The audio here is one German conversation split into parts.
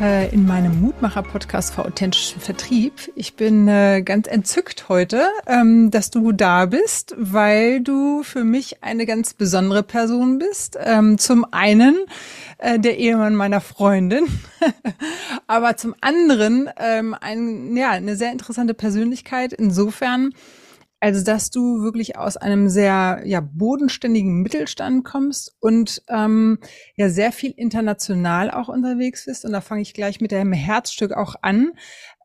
in meinem Mutmacher-Podcast für authentischen Vertrieb. Ich bin äh, ganz entzückt heute, ähm, dass du da bist, weil du für mich eine ganz besondere Person bist. Ähm, zum einen äh, der Ehemann meiner Freundin, aber zum anderen ähm, ein, ja, eine sehr interessante Persönlichkeit insofern, also, dass du wirklich aus einem sehr ja, bodenständigen Mittelstand kommst und ähm, ja sehr viel international auch unterwegs bist. Und da fange ich gleich mit deinem Herzstück auch an.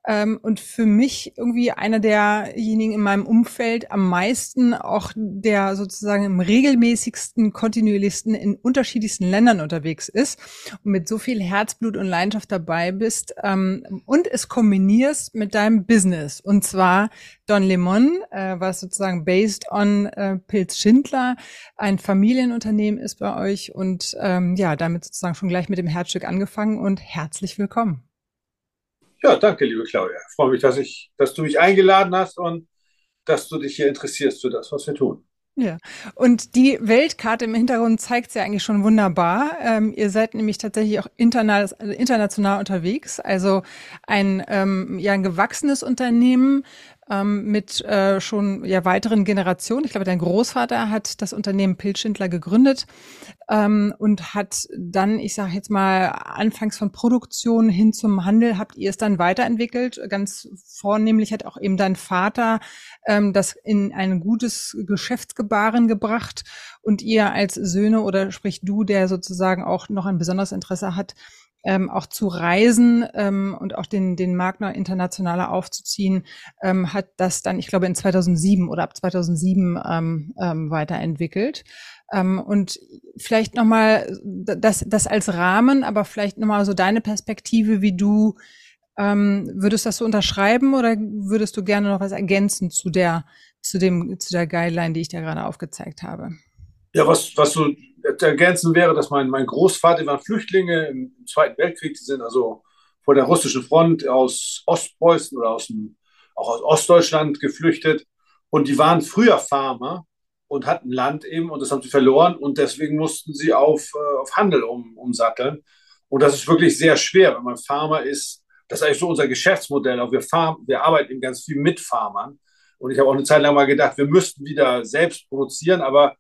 Ähm, und für mich irgendwie einer derjenigen in meinem Umfeld am meisten auch der sozusagen im regelmäßigsten, kontinuierlichsten in unterschiedlichsten Ländern unterwegs ist und mit so viel Herzblut und Leidenschaft dabei bist ähm, und es kombinierst mit deinem Business und zwar Don Lemon, äh, was sozusagen based on äh, Pilz Schindler ein Familienunternehmen ist bei euch und ähm, ja, damit sozusagen schon gleich mit dem Herzstück angefangen und herzlich willkommen. Ja, danke, liebe Claudia. Ich freue mich, dass, ich, dass du mich eingeladen hast und dass du dich hier interessierst für das, was wir tun. Ja, und die Weltkarte im Hintergrund zeigt es ja eigentlich schon wunderbar. Ähm, ihr seid nämlich tatsächlich auch internal, international unterwegs, also ein, ähm, ja, ein gewachsenes Unternehmen ähm, mit äh, schon ja weiteren Generationen. Ich glaube, dein Großvater hat das Unternehmen Pilzschindler gegründet ähm, und hat dann, ich sage jetzt mal, anfangs von Produktion hin zum Handel habt ihr es dann weiterentwickelt. Ganz vornehmlich hat auch eben dein Vater ähm, das in ein gutes Geschäftsgebaren gebracht und ihr als Söhne oder sprich du, der sozusagen auch noch ein besonderes Interesse hat, ähm, auch zu reisen ähm, und auch den, den Markt noch internationaler aufzuziehen, ähm, hat das dann, ich glaube, in 2007 oder ab 2007 ähm, ähm, weiterentwickelt. Ähm, und vielleicht nochmal das, das als Rahmen, aber vielleicht nochmal so deine Perspektive, wie du ähm, würdest das so unterschreiben oder würdest du gerne noch was ergänzen zu der, zu dem, zu der Guideline, die ich da gerade aufgezeigt habe? Ja, was, was so ergänzen wäre, dass mein, mein Großvater war Flüchtlinge im Zweiten Weltkrieg, die sind also vor der russischen Front aus Ostpreußen oder aus dem, auch aus Ostdeutschland geflüchtet und die waren früher Farmer und hatten Land eben und das haben sie verloren und deswegen mussten sie auf, äh, auf Handel um, umsatteln. Und das ist wirklich sehr schwer, wenn man Farmer ist. Das ist eigentlich so unser Geschäftsmodell. Auch wir, farm, wir arbeiten eben ganz viel mit Farmern. Und ich habe auch eine Zeit lang mal gedacht, wir müssten wieder selbst produzieren, aber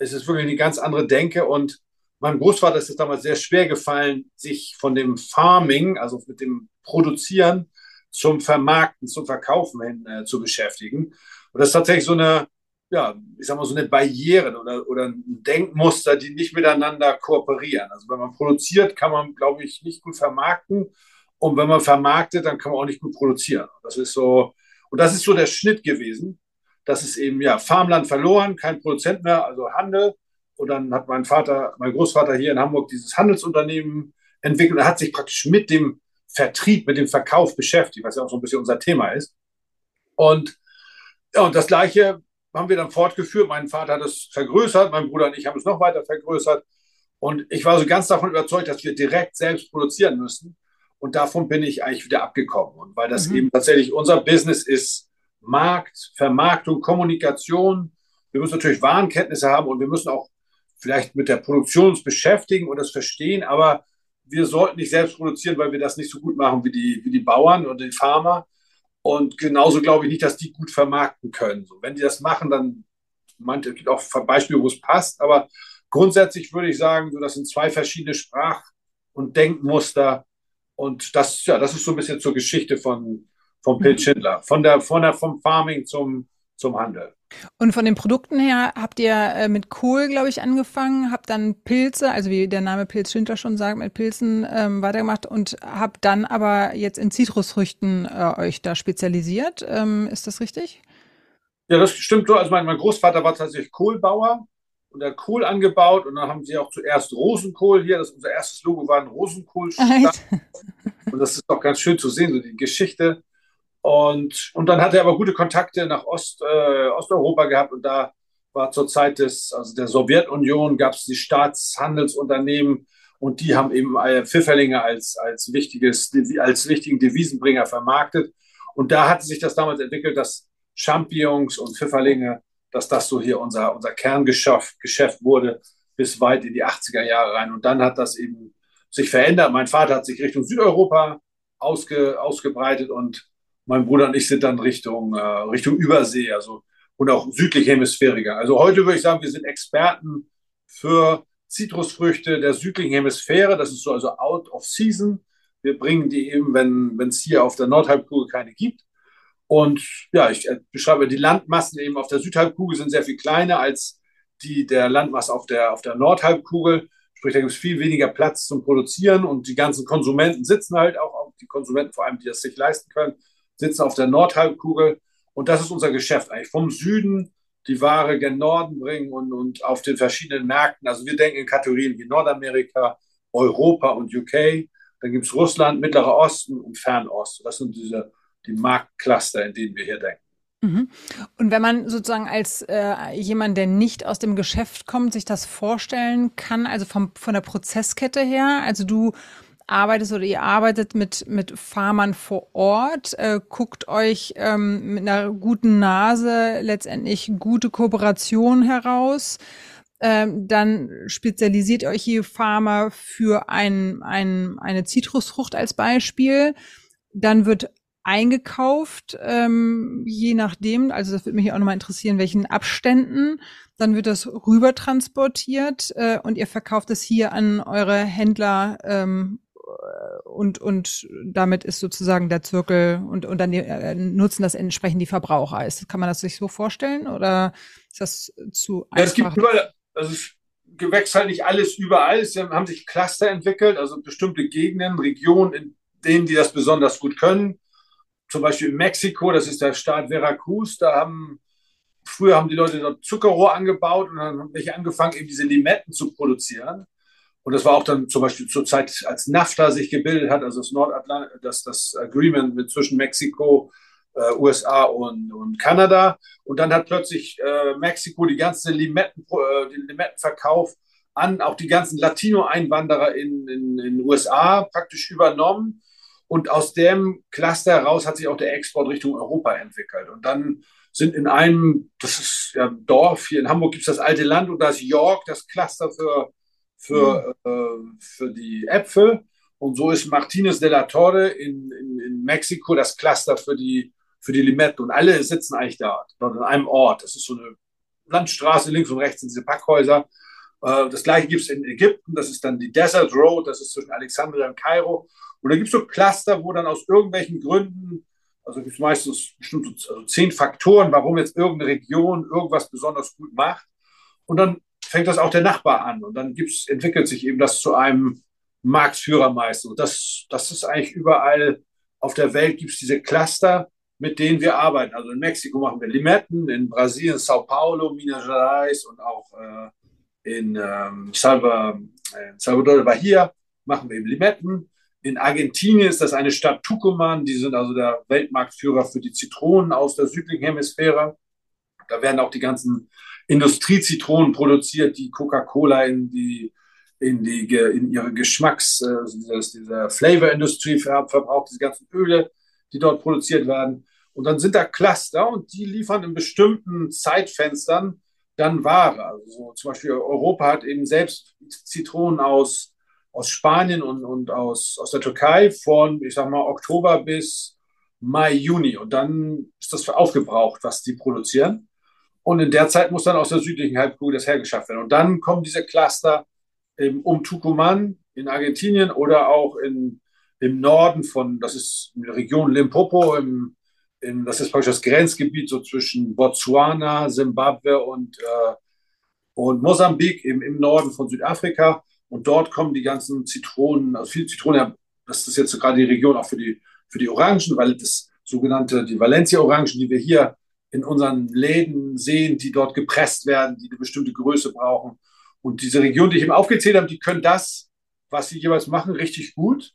es ist wirklich eine ganz andere Denke und meinem Großvater ist es damals sehr schwer gefallen, sich von dem Farming, also mit dem Produzieren zum Vermarkten, zum Verkaufen hin äh, zu beschäftigen. Und das ist tatsächlich so eine, ja, ich sag mal, so eine Barriere oder, oder ein Denkmuster, die nicht miteinander kooperieren. Also wenn man produziert, kann man, glaube ich, nicht gut vermarkten. Und wenn man vermarktet, dann kann man auch nicht gut produzieren. Das ist so, und das ist so der Schnitt gewesen das ist eben ja Farmland verloren, kein Produzent mehr, also Handel. Und dann hat mein Vater, mein Großvater hier in Hamburg dieses Handelsunternehmen entwickelt. Er hat sich praktisch mit dem Vertrieb, mit dem Verkauf beschäftigt, was ja auch so ein bisschen unser Thema ist. Und, ja, und das Gleiche haben wir dann fortgeführt. Mein Vater hat es vergrößert, mein Bruder und ich haben es noch weiter vergrößert. Und ich war so ganz davon überzeugt, dass wir direkt selbst produzieren müssen. Und davon bin ich eigentlich wieder abgekommen. Und weil das mhm. eben tatsächlich unser Business ist, Markt, Vermarktung, Kommunikation. Wir müssen natürlich Warenkenntnisse haben und wir müssen auch vielleicht mit der Produktion uns beschäftigen und das verstehen, aber wir sollten nicht selbst produzieren, weil wir das nicht so gut machen wie die, wie die Bauern oder die Farmer. Und genauso glaube ich nicht, dass die gut vermarkten können. So, wenn die das machen, dann manche, es gibt auch Beispiele, wo es passt, aber grundsätzlich würde ich sagen, so, das sind zwei verschiedene Sprach- und Denkmuster. Und das, ja, das ist so ein bisschen zur Geschichte von, vom Pill Schindler, von der, von der, vom Farming zum, zum Handel. Und von den Produkten her habt ihr äh, mit Kohl, glaube ich, angefangen, habt dann Pilze, also wie der Name Pilz Schindler schon sagt, mit Pilzen ähm, weitergemacht und habt dann aber jetzt in Zitrusfrüchten äh, euch da spezialisiert. Ähm, ist das richtig? Ja, das stimmt so. Also mein, mein Großvater war tatsächlich Kohlbauer und hat Kohl angebaut und dann haben sie auch zuerst Rosenkohl hier. Das, unser erstes Logo war ein Rosenkohl. und das ist auch ganz schön zu sehen, so die Geschichte und, und dann hat er aber gute Kontakte nach Ost, äh, Osteuropa gehabt und da war zur Zeit des, also der Sowjetunion, gab es die Staatshandelsunternehmen und die haben eben Pfifferlinge als, als, wichtiges, als wichtigen Devisenbringer vermarktet. Und da hatte sich das damals entwickelt, dass Champignons und Pfifferlinge, dass das so hier unser, unser Kerngeschäft Geschäft wurde bis weit in die 80er Jahre rein. Und dann hat das eben sich verändert. Mein Vater hat sich Richtung Südeuropa ausge, ausgebreitet und mein Bruder und ich sind dann Richtung, äh, Richtung Übersee, also und auch südliche Hemisphäriker. Also heute würde ich sagen, wir sind Experten für Zitrusfrüchte der südlichen Hemisphäre. Das ist so also out of season. Wir bringen die eben, wenn es hier auf der Nordhalbkugel keine gibt. Und ja, ich äh, beschreibe die Landmassen eben auf der Südhalbkugel sind sehr viel kleiner als die der Landmasse auf der, auf der Nordhalbkugel. Sprich, da gibt es viel weniger Platz zum Produzieren und die ganzen Konsumenten sitzen halt auch, die Konsumenten vor allem, die das sich leisten können, sitzen auf der Nordhalbkugel. Und das ist unser Geschäft eigentlich. Vom Süden die Ware gen Norden bringen und, und auf den verschiedenen Märkten. Also wir denken in Kategorien wie Nordamerika, Europa und UK. Dann gibt es Russland, Mittlerer Osten und Fernost. Das sind diese die Marktcluster, in denen wir hier denken. Mhm. Und wenn man sozusagen als äh, jemand, der nicht aus dem Geschäft kommt, sich das vorstellen kann, also vom, von der Prozesskette her, also du arbeitest oder ihr arbeitet mit, mit Farmern vor Ort, äh, guckt euch ähm, mit einer guten Nase letztendlich gute Kooperation heraus. Ähm, dann spezialisiert euch hier Farmer für ein, ein, eine Zitrusfrucht als Beispiel. Dann wird eingekauft, ähm, je nachdem, also das würde mich auch nochmal interessieren, welchen Abständen. Dann wird das rüber transportiert äh, und ihr verkauft es hier an eure Händler ähm, und, und damit ist sozusagen der Zirkel und, und dann äh, nutzen das entsprechend die Verbraucher. Ist, kann man das sich so vorstellen oder ist das zu einfach? Ja, es gibt überall, also es gewächst halt nicht alles überall. Es haben sich Cluster entwickelt, also bestimmte Gegenden, Regionen, in denen die das besonders gut können zum Beispiel in Mexiko, das ist der Staat Veracruz, da haben früher haben die Leute dort Zuckerrohr angebaut und dann haben welche angefangen, eben diese Limetten zu produzieren. Und das war auch dann zum Beispiel zur Zeit, als NAFTA sich gebildet hat, also das Nordatlant, das, das Agreement mit zwischen Mexiko, äh, USA und, und Kanada. Und dann hat plötzlich äh, Mexiko die ganze Limetten, äh, den Limettenverkauf an auch die ganzen Latino-Einwanderer in den in, in USA praktisch übernommen. Und aus dem Cluster heraus hat sich auch der Export Richtung Europa entwickelt. Und dann sind in einem, das ist ja ein Dorf, hier in Hamburg gibt es das alte Land und das York, das Cluster für, für, mhm. äh, für die Äpfel. Und so ist Martinez de la Torre in, in, in Mexiko das Cluster für die, für die Limette. Und alle sitzen eigentlich da, dort in einem Ort. Das ist so eine Landstraße, links und rechts sind diese Packhäuser. Äh, das gleiche gibt es in Ägypten, das ist dann die Desert Road, das ist zwischen Alexandria und Kairo. Und da gibt es so Cluster, wo dann aus irgendwelchen Gründen, also gibt es meistens bestimmt so, also zehn Faktoren, warum jetzt irgendeine Region irgendwas besonders gut macht. Und dann fängt das auch der Nachbar an. Und dann gibt's, entwickelt sich eben das zu einem Marktführer meistens. Und das, das ist eigentlich überall auf der Welt gibt es diese Cluster, mit denen wir arbeiten. Also in Mexiko machen wir Limetten, in Brasilien, Sao Paulo, Minas Gerais und auch äh, in ähm, Salvador, äh, Salvador de Bahia machen wir eben Limetten. In Argentinien ist das eine Stadt Tucumán, die sind also der Weltmarktführer für die Zitronen aus der südlichen Hemisphäre. Da werden auch die ganzen Industriezitronen produziert, die Coca-Cola in die in die in ihre Geschmacks äh, diese Flavor-Industrie verbraucht, diese ganzen Öle, die dort produziert werden. Und dann sind da Cluster und die liefern in bestimmten Zeitfenstern dann Ware. Also zum Beispiel Europa hat eben selbst Zitronen aus aus Spanien und, und aus, aus der Türkei von, ich sag mal, Oktober bis Mai, Juni. Und dann ist das aufgebraucht, was die produzieren. Und in der Zeit muss dann aus der südlichen Halbkugel das hergeschafft werden. Und dann kommen diese Cluster eben um Tucumán in Argentinien oder auch in, im Norden von, das ist die Region Limpopo, im, in, das ist praktisch das Grenzgebiet so zwischen Botswana, Simbabwe und, äh, und Mosambik im, im Norden von Südafrika. Und dort kommen die ganzen Zitronen, also viele Zitronen, das ist jetzt gerade die Region auch für die, für die Orangen, weil das sogenannte, die Valencia-Orangen, die wir hier in unseren Läden sehen, die dort gepresst werden, die eine bestimmte Größe brauchen. Und diese Region, die ich eben aufgezählt habe, die können das, was sie jeweils machen, richtig gut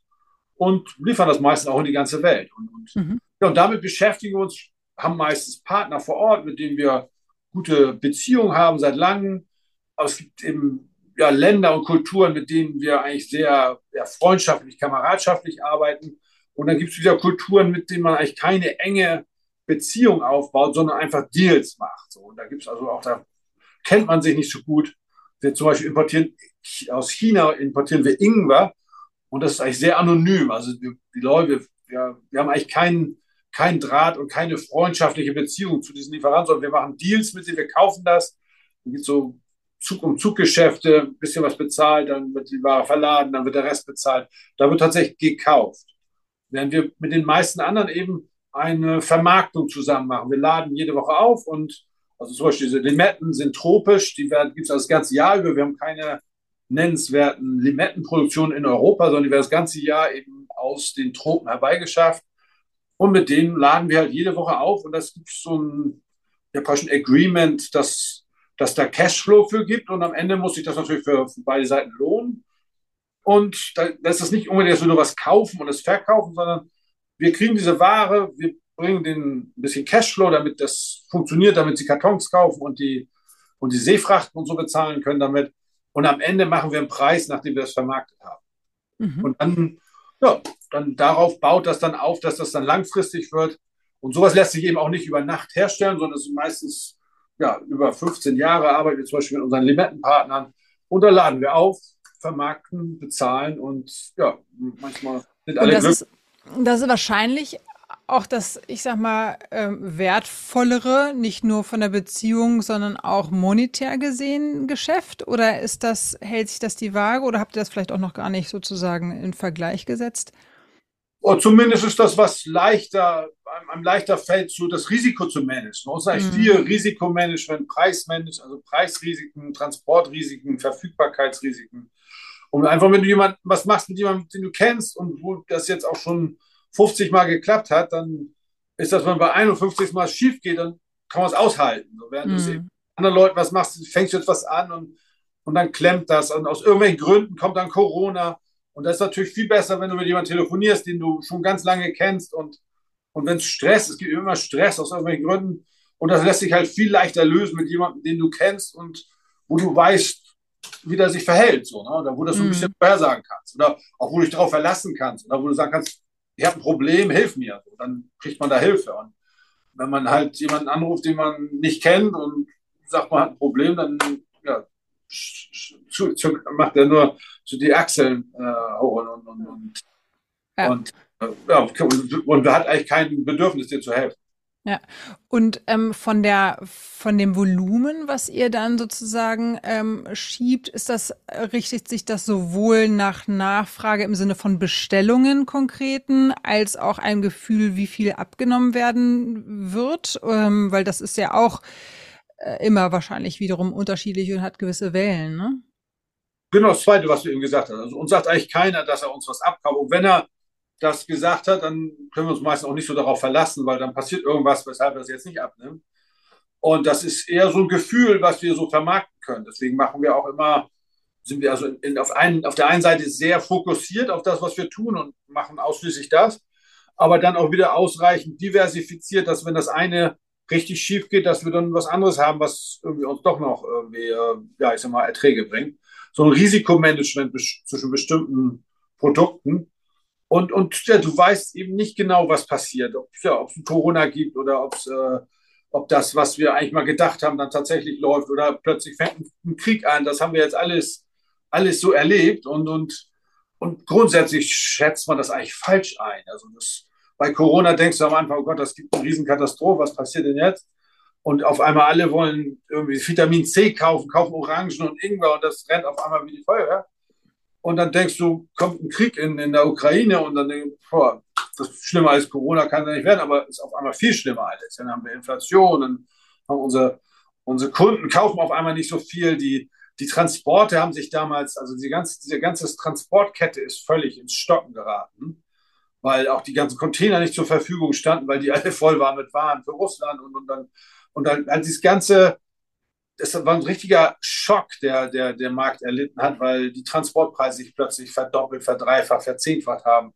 und liefern das meistens auch in die ganze Welt. Und, und, mhm. ja, und damit beschäftigen wir uns, haben meistens Partner vor Ort, mit denen wir gute Beziehungen haben seit langem. Aber es gibt eben ja, Länder und Kulturen, mit denen wir eigentlich sehr ja, freundschaftlich, kameradschaftlich arbeiten. Und dann gibt es wieder Kulturen, mit denen man eigentlich keine enge Beziehung aufbaut, sondern einfach Deals macht. So. Und da gibt es also auch, da kennt man sich nicht so gut. Wir zum Beispiel importieren aus China importieren wir Ingwer und das ist eigentlich sehr anonym. Also die, die Leute, wir, wir haben eigentlich keinen kein Draht und keine freundschaftliche Beziehung zu diesen Lieferanten, sondern wir machen Deals mit denen, wir kaufen das. Dann gibt so Zug um Zuggeschäfte, ein bisschen was bezahlt, dann wird die Ware verladen, dann wird der Rest bezahlt. Da wird tatsächlich gekauft. Während wir mit den meisten anderen eben eine Vermarktung zusammen machen. Wir laden jede Woche auf und also zum Beispiel diese Limetten sind tropisch, die gibt es das ganze Jahr über. Wir haben keine nennenswerten Limettenproduktionen in Europa, sondern die werden das ganze Jahr eben aus den Tropen herbeigeschafft. Und mit denen laden wir halt jede Woche auf und das gibt so ein ja, ein Agreement, dass, dass da Cashflow für gibt und am Ende muss sich das natürlich für, für beide Seiten lohnen. Und da, das ist nicht unbedingt, dass wir nur was kaufen und es verkaufen, sondern wir kriegen diese Ware, wir bringen denen ein bisschen Cashflow, damit das funktioniert, damit sie Kartons kaufen und die, und die Seefrachten und so bezahlen können damit. Und am Ende machen wir einen Preis, nachdem wir es vermarktet haben. Mhm. Und dann, ja, dann darauf baut das dann auf, dass das dann langfristig wird. Und sowas lässt sich eben auch nicht über Nacht herstellen, sondern es ist meistens ja, über 15 Jahre arbeiten wir zum Beispiel mit unseren Limettenpartnern. Und da laden wir auf, vermarkten, bezahlen und ja, manchmal sind alle glücklich. Das ist wahrscheinlich auch das, ich sag mal, ähm, wertvollere, nicht nur von der Beziehung, sondern auch monetär gesehen Geschäft? Oder ist das, hält sich das die Waage oder habt ihr das vielleicht auch noch gar nicht sozusagen in Vergleich gesetzt? Und zumindest ist das, was leichter, einem leichter fällt, so das Risiko zu managen. Man muss eigentlich mhm. viel Risikomanagement, Preismanagement, also Preisrisiken, Transportrisiken, Verfügbarkeitsrisiken. Und einfach, wenn du jemand, was machst mit jemandem, den du kennst und wo das jetzt auch schon 50 Mal geklappt hat, dann ist das, wenn bei 51 Mal schief geht, dann kann man es aushalten. So, während mhm. du anderen Leuten was machst, fängst du jetzt was an und, und dann klemmt das. Und aus irgendwelchen Gründen kommt dann Corona. Und das ist natürlich viel besser, wenn du mit jemandem telefonierst, den du schon ganz lange kennst. Und, und wenn es Stress, es gibt immer Stress aus irgendwelchen Gründen. Und das lässt sich halt viel leichter lösen mit jemandem, den du kennst und wo du weißt, wie der sich verhält, so, ne? oder wo du das so ein mhm. bisschen vorhersagen kannst, oder auch wo du dich darauf verlassen kannst, oder wo du sagen kannst, ich habe ein Problem, hilf mir. So, dann kriegt man da Hilfe. Und wenn man halt jemanden anruft, den man nicht kennt und sagt, man hat ein Problem, dann ja, zu, zu, macht er nur so die Achseln äh, und, und, und, ja. und, äh, ja, und, und hat eigentlich kein Bedürfnis, dir zu helfen. Ja, und ähm, von der von dem Volumen, was ihr dann sozusagen ähm, schiebt, ist das richtet sich das sowohl nach Nachfrage im Sinne von Bestellungen konkreten, als auch ein Gefühl, wie viel abgenommen werden wird, ähm, weil das ist ja auch äh, immer wahrscheinlich wiederum unterschiedlich und hat gewisse Wellen, ne? Genau, das Zweite, was du eben gesagt hast. Also uns sagt eigentlich keiner, dass er uns was abkauft. Und wenn er das gesagt hat, dann können wir uns meistens auch nicht so darauf verlassen, weil dann passiert irgendwas, weshalb es jetzt nicht abnimmt. Und das ist eher so ein Gefühl, was wir so vermarkten können. Deswegen machen wir auch immer, sind wir also in, auf, einen, auf der einen Seite sehr fokussiert auf das, was wir tun und machen ausschließlich das, aber dann auch wieder ausreichend diversifiziert, dass wenn das eine richtig schief geht, dass wir dann was anderes haben, was irgendwie uns doch noch irgendwie, äh, ja, ich sag mal, Erträge bringt. So ein Risikomanagement zwischen bestimmten Produkten und, und ja, du weißt eben nicht genau, was passiert, ob ja, es Corona gibt oder ob's, äh, ob das, was wir eigentlich mal gedacht haben, dann tatsächlich läuft oder plötzlich fängt ein Krieg an. Das haben wir jetzt alles, alles so erlebt und, und, und grundsätzlich schätzt man das eigentlich falsch ein. Also das, bei Corona denkst du am Anfang, oh Gott, das gibt eine Riesenkatastrophe, was passiert denn jetzt? Und auf einmal alle wollen irgendwie Vitamin C kaufen, kaufen Orangen und Ingwer und das rennt auf einmal wie die Feuerwehr. Und dann denkst du, kommt ein Krieg in, in der Ukraine und dann denkst du, boah, das ist schlimmer als Corona kann es nicht werden, aber es ist auf einmal viel schlimmer alles. Dann haben wir Inflation, dann haben unsere, unsere Kunden kaufen auf einmal nicht so viel. Die, die Transporte haben sich damals, also die ganze, diese ganze Transportkette ist völlig ins Stocken geraten, weil auch die ganzen Container nicht zur Verfügung standen, weil die alle voll waren mit Waren für Russland und, und dann, und dann halt dieses ganze, das war ein richtiger Schock, der, der der Markt erlitten hat, weil die Transportpreise sich plötzlich verdoppelt, verdreifacht, verzehnfacht haben.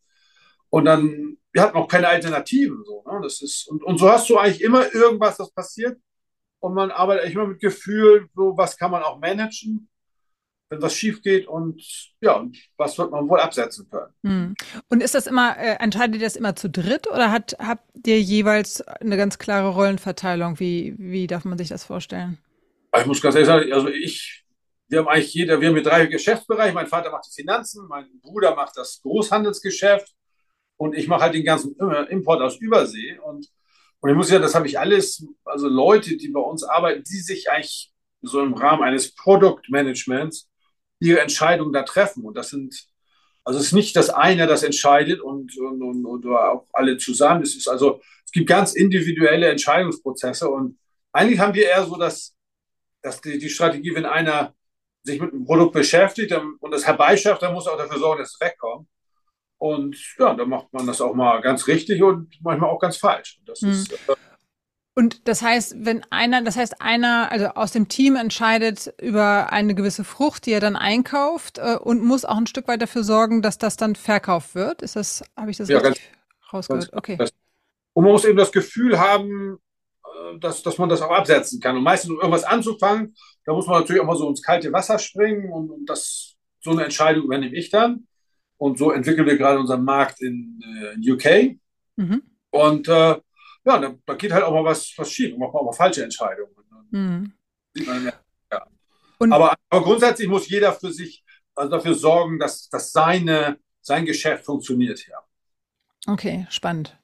Und dann, wir hatten auch keine Alternativen. So, ne? das ist, und, und so hast du eigentlich immer irgendwas, das passiert. und man arbeitet echt immer mit Gefühl, so was kann man auch managen, wenn was schief geht und ja, was wird man wohl absetzen können. Hm. Und ist das immer, äh, entscheidet ihr das immer zu dritt oder hat, habt ihr jeweils eine ganz klare Rollenverteilung? Wie, wie darf man sich das vorstellen? Ich muss ganz ehrlich sagen, also ich, wir haben eigentlich jeder, wir haben drei Geschäftsbereiche. Mein Vater macht die Finanzen, mein Bruder macht das Großhandelsgeschäft und ich mache halt den ganzen Import aus Übersee und und ich muss ja, das habe ich alles, also Leute, die bei uns arbeiten, die sich eigentlich so im Rahmen eines Produktmanagements ihre Entscheidungen da treffen. Und das sind, also es ist nicht das eine, das entscheidet und, und, und, und auch alle zusammen. Es ist also, es gibt ganz individuelle Entscheidungsprozesse und eigentlich haben wir eher so, dass, dass die, die Strategie, wenn einer sich mit einem Produkt beschäftigt und das herbeischafft, dann muss er auch dafür sorgen, dass es wegkommt. Und ja, da macht man das auch mal ganz richtig und manchmal auch ganz falsch. Das mhm. ist, äh, und das heißt, wenn einer, das heißt, einer, also aus dem Team entscheidet über eine gewisse Frucht, die er dann einkauft äh, und muss auch ein Stück weit dafür sorgen, dass das dann verkauft wird. Ist das, habe ich das ja, richtig ganz, rausgehört? Ganz, okay. Das, und man muss eben das Gefühl haben, dass, dass man das auch absetzen kann. Und meistens, um irgendwas anzufangen, da muss man natürlich auch mal so ins kalte Wasser springen und, und das, so eine Entscheidung übernehme ich dann. Und so entwickeln wir gerade unseren Markt in, äh, UK. Mhm. Und äh, ja, da, da, geht halt auch mal was, was schief, macht man auch mal falsche Entscheidungen. Mhm. Ja. Aber, aber, grundsätzlich muss jeder für sich also dafür sorgen, dass, dass seine, sein Geschäft funktioniert. Ja. Okay, spannend.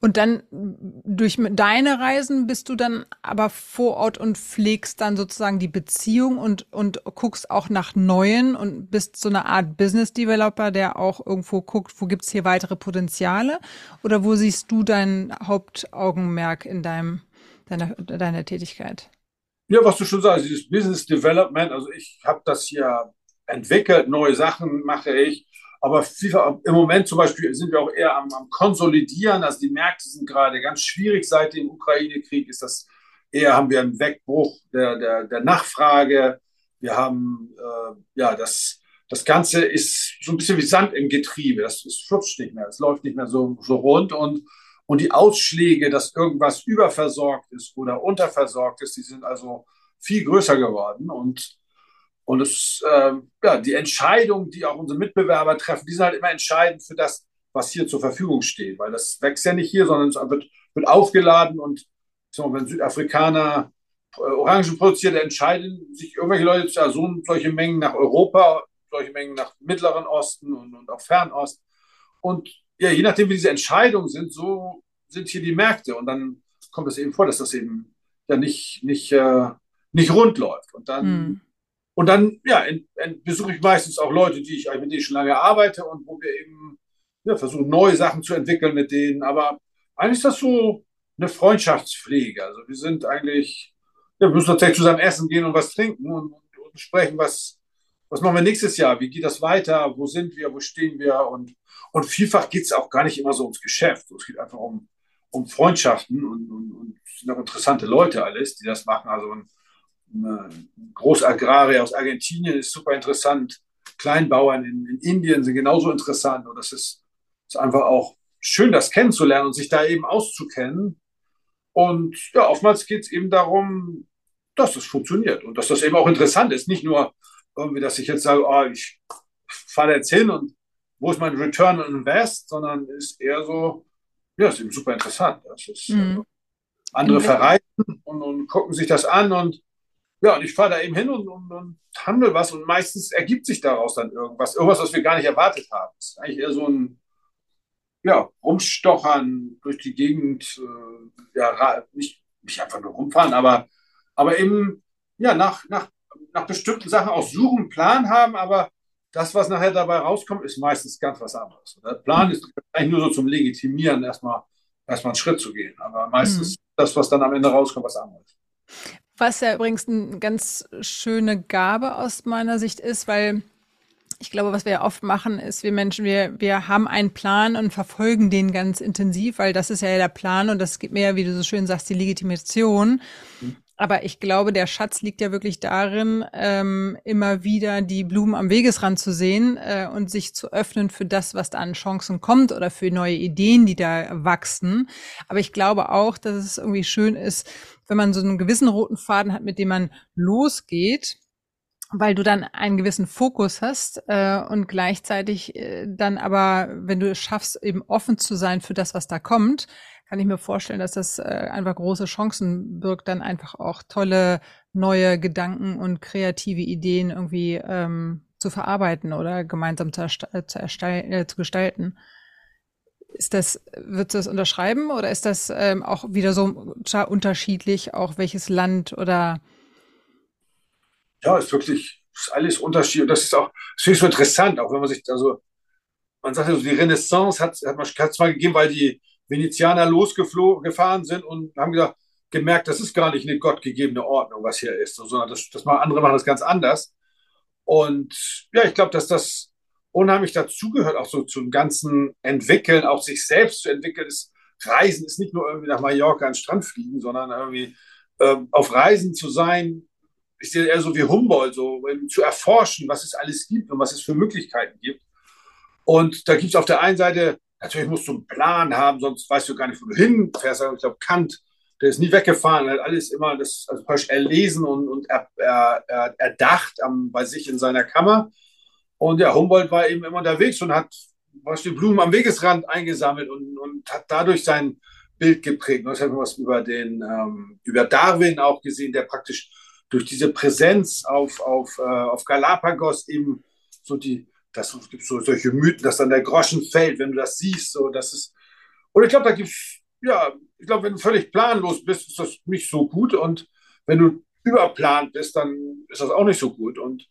Und dann durch deine Reisen bist du dann aber vor Ort und pflegst dann sozusagen die Beziehung und, und guckst auch nach Neuen und bist so eine Art Business Developer, der auch irgendwo guckt, wo gibt's hier weitere Potenziale? Oder wo siehst du dein Hauptaugenmerk in deinem, deiner, deiner Tätigkeit? Ja, was du schon sagst, dieses Business Development, also ich habe das hier entwickelt, neue Sachen mache ich aber FIFA, im Moment zum Beispiel sind wir auch eher am, am Konsolidieren. Also die Märkte sind gerade ganz schwierig seit dem Ukraine-Krieg. Ist das eher haben wir einen Wegbruch der, der, der Nachfrage. Wir haben äh, ja das das Ganze ist so ein bisschen wie Sand im Getriebe. Das, das nicht mehr. Es läuft nicht mehr so, so rund und und die Ausschläge, dass irgendwas überversorgt ist oder unterversorgt ist, die sind also viel größer geworden und und es, äh, ja, die Entscheidungen, die auch unsere Mitbewerber treffen, die sind halt immer entscheidend für das, was hier zur Verfügung steht. Weil das wächst ja nicht hier, sondern es wird, wird aufgeladen und mal, wenn Südafrikaner äh, Orangen produziert, entscheiden sich irgendwelche Leute ja, so, solche Mengen nach Europa, solche Mengen nach Mittleren Osten und, und auch Fernost. Und ja, je nachdem, wie diese Entscheidungen sind, so sind hier die Märkte. Und dann kommt es eben vor, dass das eben ja nicht, nicht, äh, nicht rund läuft. Und dann hm und dann ja, besuche ich meistens auch Leute, die ich, mit denen ich schon lange arbeite und wo wir eben ja, versuchen, neue Sachen zu entwickeln mit denen. Aber eigentlich ist das so eine Freundschaftspflege. Also wir sind eigentlich, ja, wir müssen tatsächlich zusammen essen gehen und was trinken und, und, und sprechen, was, was machen wir nächstes Jahr? Wie geht das weiter? Wo sind wir? Wo stehen wir? Und, und vielfach geht es auch gar nicht immer so ums Geschäft. Es geht einfach um, um Freundschaften und, und, und sind auch interessante Leute alles, die das machen. Also ein, Großagrarier aus Argentinien ist super interessant. Kleinbauern in, in Indien sind genauso interessant. Und es ist, ist einfach auch schön, das kennenzulernen und sich da eben auszukennen. Und ja, oftmals geht es eben darum, dass das funktioniert und dass das eben auch interessant ist. Nicht nur irgendwie, dass ich jetzt sage, oh, ich fahre jetzt hin und wo ist mein Return on Invest, sondern ist eher so, ja, ist eben super interessant. Das ist, mhm. also, andere verreisen und, und, gucken sich das an und ja, und ich fahre da eben hin und, und, und handle was und meistens ergibt sich daraus dann irgendwas, irgendwas, was wir gar nicht erwartet haben. Das ist eigentlich eher so ein ja, Rumstochern durch die Gegend, äh, ja, nicht, nicht einfach nur rumfahren, aber, aber eben ja, nach, nach, nach bestimmten Sachen auch suchen, Plan haben, aber das, was nachher dabei rauskommt, ist meistens ganz was anderes. Der Plan ist eigentlich nur so zum Legitimieren, erstmal, erstmal einen Schritt zu gehen. Aber meistens mhm. das, was dann am Ende rauskommt, was anderes. Was ja übrigens eine ganz schöne Gabe aus meiner Sicht ist, weil ich glaube, was wir ja oft machen, ist, wir Menschen, wir, wir haben einen Plan und verfolgen den ganz intensiv, weil das ist ja der Plan und das gibt mir ja, wie du so schön sagst, die Legitimation. Aber ich glaube, der Schatz liegt ja wirklich darin, ähm, immer wieder die Blumen am Wegesrand zu sehen äh, und sich zu öffnen für das, was da an Chancen kommt oder für neue Ideen, die da wachsen. Aber ich glaube auch, dass es irgendwie schön ist, wenn man so einen gewissen roten Faden hat, mit dem man losgeht weil du dann einen gewissen Fokus hast äh, und gleichzeitig äh, dann aber, wenn du es schaffst, eben offen zu sein für das, was da kommt, kann ich mir vorstellen, dass das äh, einfach große Chancen birgt, dann einfach auch tolle neue Gedanken und kreative Ideen irgendwie ähm, zu verarbeiten oder gemeinsam zu, äh, zu, äh, zu gestalten. Ist das, würdest du das unterschreiben oder ist das ähm, auch wieder so unterschiedlich, auch welches Land oder? Ja, ist wirklich ist alles unterschiedlich. Und das ist auch, das ich so interessant, auch wenn man sich, also, man sagt ja so, die Renaissance hat, hat man es mal gegeben, weil die, Venezianer losgefahren sind und haben gesagt, gemerkt, das ist gar nicht eine gottgegebene Ordnung, was hier ist, sondern das, das machen, andere machen das ganz anders. Und ja, ich glaube, dass das unheimlich dazugehört, auch so zum ganzen Entwickeln, auch sich selbst zu entwickeln. Das Reisen ist nicht nur irgendwie nach Mallorca an den Strand fliegen, sondern irgendwie ähm, auf Reisen zu sein, ist ja eher so wie Humboldt, so zu erforschen, was es alles gibt und was es für Möglichkeiten gibt. Und da gibt es auf der einen Seite Natürlich musst du einen Plan haben, sonst weißt du gar nicht, wo du hinfährst. Ich glaube, Kant, der ist nie weggefahren, hat alles immer das also erlesen und, und er, er, er, erdacht am, bei sich in seiner Kammer. Und ja, Humboldt war eben immer unterwegs und hat was die Blumen am Wegesrand eingesammelt und, und hat dadurch sein Bild geprägt. Das haben wir was über den ähm, über Darwin auch gesehen, der praktisch durch diese Präsenz auf, auf, äh, auf Galapagos eben so die, das gibt so solche Mythen, dass dann der Groschen fällt, wenn du das siehst. So, das ist, und ich glaube, da gibt es, ja, ich glaube, wenn du völlig planlos bist, ist das nicht so gut. Und wenn du überplant bist, dann ist das auch nicht so gut. Und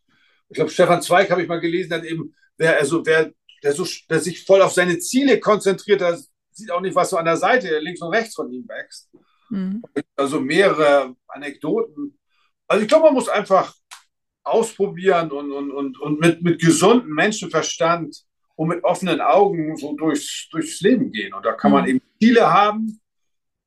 ich glaube, Stefan Zweig habe ich mal gelesen, hat eben, wer, also wer der, so, der sich voll auf seine Ziele konzentriert, der sieht auch nicht, was so an der Seite links und rechts von ihm wächst. Mhm. Also mehrere Anekdoten. Also ich glaube, man muss einfach ausprobieren und, und, und, und mit, mit gesundem Menschenverstand und mit offenen Augen so durchs, durchs Leben gehen. Und da kann man mhm. eben Ziele haben,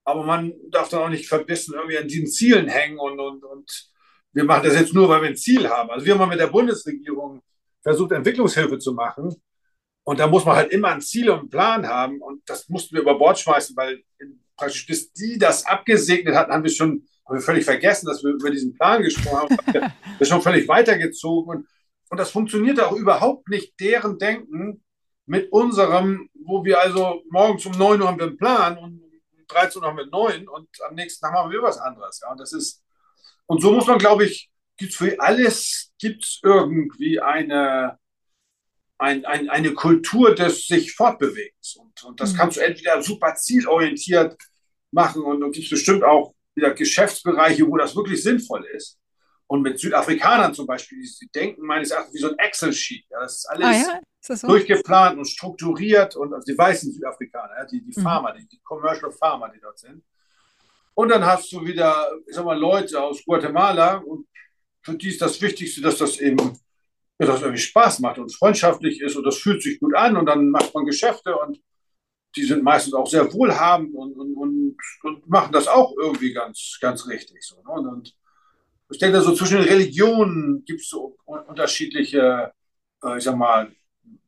aber man darf dann auch nicht verbissen irgendwie an diesen Zielen hängen und, und, und wir machen das jetzt nur, weil wir ein Ziel haben. Also wir haben mit der Bundesregierung versucht, Entwicklungshilfe zu machen. Und da muss man halt immer ein Ziel und einen Plan haben. Und das mussten wir über Bord schmeißen, weil praktisch bis die das abgesegnet hatten, haben wir schon haben wir völlig vergessen, dass wir über diesen Plan gesprochen haben. wir sind schon völlig weitergezogen. Und, und das funktioniert auch überhaupt nicht, deren Denken mit unserem, wo wir also morgens um 9 Uhr haben wir einen Plan und um 13 Uhr haben wir 9 und am nächsten Tag haben wir was anderes. Ja, und das ist, und so muss man, glaube ich, gibt für alles, gibt es irgendwie eine, ein, ein, eine Kultur des sich Fortbewegens. Und, und das mhm. kannst du entweder super zielorientiert machen und, und gibt es bestimmt auch wieder Geschäftsbereiche, wo das wirklich sinnvoll ist. Und mit Südafrikanern zum Beispiel, die denken meines Erachtens wie so ein Excel-Sheet. Ja, das ist alles ah, ja? ist das so? durchgeplant und strukturiert und also die weißen Südafrikaner, die, die mhm. Farmer, die, die Commercial Farmer, die dort sind. Und dann hast du wieder, ich sag mal, Leute aus Guatemala und für die ist das Wichtigste, dass das eben dass das irgendwie Spaß macht und freundschaftlich ist und das fühlt sich gut an und dann macht man Geschäfte und die sind meistens auch sehr wohlhabend und, und, und, und machen das auch irgendwie ganz, ganz richtig. So, ne? und, und, ich denke, so zwischen den Religionen gibt es so unterschiedliche, äh, ich sag mal,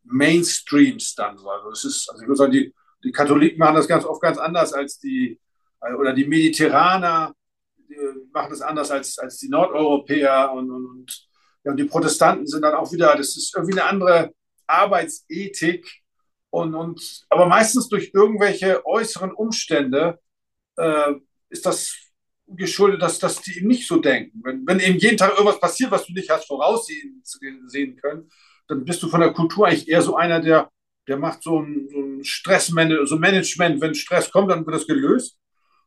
Mainstreams dann. Also, es ist, also ich würde sagen, die, die Katholiken machen das ganz oft ganz anders als die, oder die Mediterraner die machen das anders als, als die Nordeuropäer und, und, ja, und die Protestanten sind dann auch wieder, das ist irgendwie eine andere Arbeitsethik und, und, aber meistens durch irgendwelche äußeren Umstände äh, ist das geschuldet, dass, dass die eben nicht so denken. Wenn, wenn eben jeden Tag irgendwas passiert, was du nicht hast voraussehen sehen können, dann bist du von der Kultur eigentlich eher so einer, der, der macht so ein, so ein Stressmanagement, so. Wenn Stress kommt, dann wird das gelöst.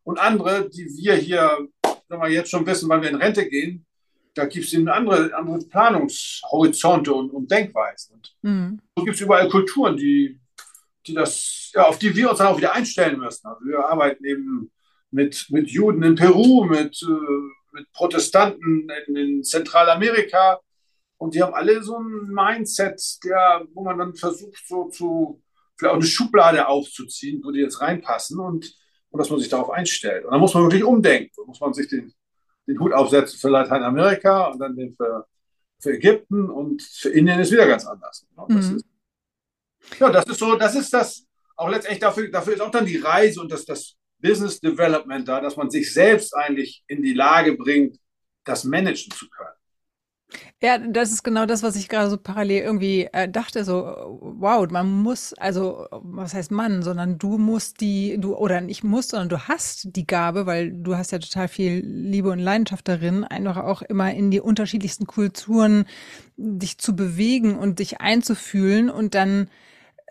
Und andere, die wir hier sagen wir, jetzt schon wissen, wann wir in Rente gehen, da gibt es eben andere, andere Planungshorizonte und, und Denkweisen. Und mhm. so gibt es überall Kulturen, die die das, ja, auf die wir uns dann auch wieder einstellen müssen. Also wir arbeiten eben mit, mit Juden in Peru, mit, äh, mit Protestanten in, in Zentralamerika und die haben alle so ein Mindset, der, wo man dann versucht, so zu, vielleicht auch eine Schublade aufzuziehen, wo die jetzt reinpassen und, und dass man sich darauf einstellt. Und dann muss man wirklich umdenken. Da muss man sich den, den Hut aufsetzen für Lateinamerika und dann den für, für Ägypten und für Indien ist wieder ganz anders. Das mhm. ist, ja, das ist so, das ist das, auch letztendlich dafür, dafür ist auch dann die Reise und das, das Business Development da, dass man sich selbst eigentlich in die Lage bringt, das managen zu können. Ja, das ist genau das, was ich gerade so parallel irgendwie äh, dachte, so, wow, man muss, also, was heißt Mann, sondern du musst die, du, oder nicht musst, sondern du hast die Gabe, weil du hast ja total viel Liebe und Leidenschaft darin, einfach auch immer in die unterschiedlichsten Kulturen dich zu bewegen und dich einzufühlen und dann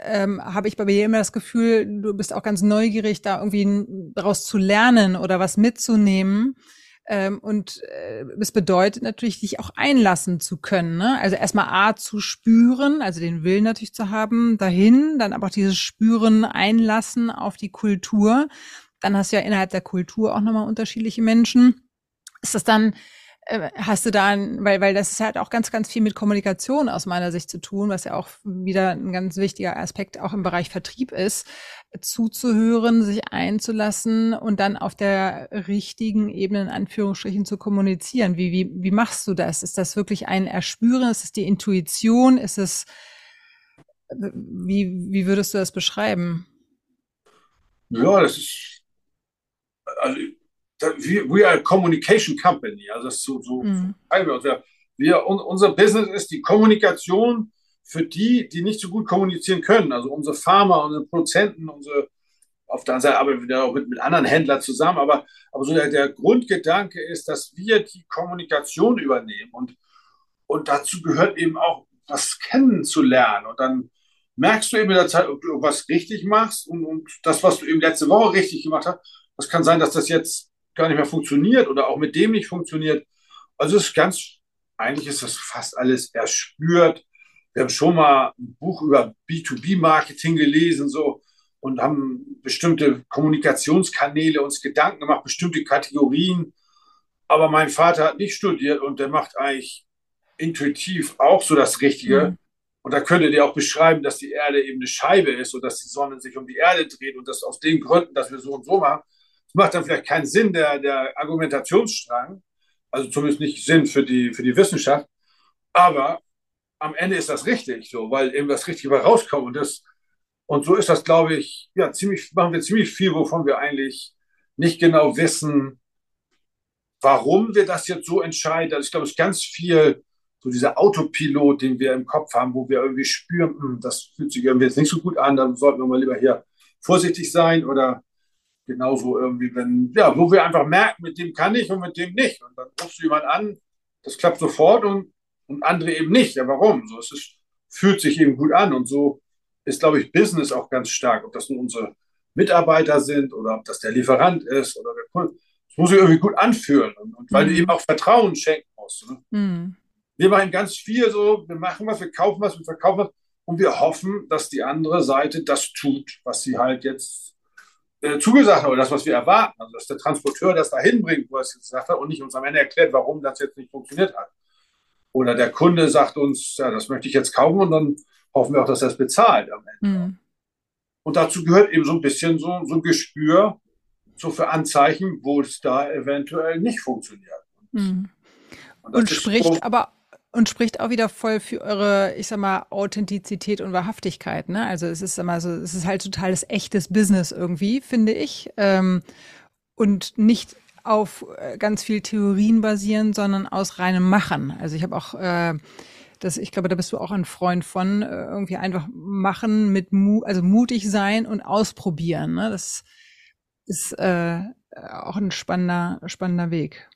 ähm, habe ich bei dir immer das Gefühl, du bist auch ganz neugierig, da irgendwie daraus zu lernen oder was mitzunehmen. Ähm, und äh, es bedeutet natürlich, dich auch einlassen zu können. Ne? Also erstmal A zu spüren, also den Willen natürlich zu haben, dahin, dann aber auch dieses Spüren, Einlassen auf die Kultur. Dann hast du ja innerhalb der Kultur auch nochmal unterschiedliche Menschen. Ist das dann hast du da, weil, weil das ist halt auch ganz, ganz viel mit Kommunikation aus meiner Sicht zu tun, was ja auch wieder ein ganz wichtiger Aspekt auch im Bereich Vertrieb ist, zuzuhören, sich einzulassen und dann auf der richtigen Ebene in Anführungsstrichen zu kommunizieren. Wie, wie, wie machst du das? Ist das wirklich ein Erspüren? Ist es die Intuition? Ist es, wie, wie würdest du das beschreiben? Ja, das ist, also we are a communication company. Also das so, so mhm. wir, wir, unser Business ist die Kommunikation für die, die nicht so gut kommunizieren können. Also unsere Farmer, unsere Produzenten, unsere auf der anderen Seite arbeiten wir auch mit, mit anderen Händlern zusammen, aber, aber so der, der Grundgedanke ist, dass wir die Kommunikation übernehmen und, und dazu gehört eben auch, was kennenzulernen. Und dann merkst du eben in der Zeit, ob du irgendwas richtig machst und, und das, was du eben letzte Woche richtig gemacht hast, das kann sein, dass das jetzt gar nicht mehr funktioniert oder auch mit dem nicht funktioniert. Also es ist ganz, eigentlich ist das fast alles erspürt. Wir haben schon mal ein Buch über B2B-Marketing gelesen so und haben bestimmte Kommunikationskanäle uns Gedanken gemacht, bestimmte Kategorien. Aber mein Vater hat nicht studiert und der macht eigentlich intuitiv auch so das Richtige. Mhm. Und da könnte der auch beschreiben, dass die Erde eben eine Scheibe ist und dass die Sonne sich um die Erde dreht und das aus den Gründen, dass wir so und so machen. Es macht dann vielleicht keinen Sinn, der, der Argumentationsstrang, also zumindest nicht Sinn für die, für die Wissenschaft, aber am Ende ist das richtig so, weil eben das Richtige rauskommt und das, und so ist das, glaube ich, ja, ziemlich, machen wir ziemlich viel, wovon wir eigentlich nicht genau wissen, warum wir das jetzt so entscheiden. Also ich glaube, es ist ganz viel so dieser Autopilot, den wir im Kopf haben, wo wir irgendwie spüren, hm, das fühlt sich irgendwie jetzt nicht so gut an, dann sollten wir mal lieber hier vorsichtig sein oder genauso irgendwie, wenn, ja, wo wir einfach merken, mit dem kann ich und mit dem nicht. Und dann rufst du jemand an, das klappt sofort und, und andere eben nicht. Ja, warum? So, es ist, fühlt sich eben gut an. Und so ist, glaube ich, Business auch ganz stark. Ob das nun unsere Mitarbeiter sind oder ob das der Lieferant ist oder der Kunde. Das muss sich irgendwie gut anfühlen. Und, und weil mhm. du eben auch Vertrauen schenken musst. Ne? Mhm. Wir machen ganz viel so, wir machen was, wir kaufen was, wir verkaufen was und wir hoffen, dass die andere Seite das tut, was sie halt jetzt äh, zugesagt hat oder das, was wir erwarten. Also, dass der Transporteur das dahin bringt, wo er es gesagt hat und nicht uns am Ende erklärt, warum das jetzt nicht funktioniert hat. Oder der Kunde sagt uns, ja, das möchte ich jetzt kaufen und dann hoffen wir auch, dass er es bezahlt am Ende. Mhm. Und dazu gehört eben so ein bisschen so, so ein Gespür, so für Anzeichen, wo es da eventuell nicht funktioniert. Mhm. Und, und spricht aber und spricht auch wieder voll für eure, ich sag mal, Authentizität und Wahrhaftigkeit. Ne? Also es ist immer so, es ist halt total das echtes Business irgendwie, finde ich. Ähm, und nicht auf äh, ganz viel Theorien basieren, sondern aus reinem Machen. Also ich habe auch äh, das, ich glaube, da bist du auch ein Freund von, äh, irgendwie einfach machen mit Mut, also mutig sein und ausprobieren. Ne? Das ist äh, auch ein spannender, spannender Weg.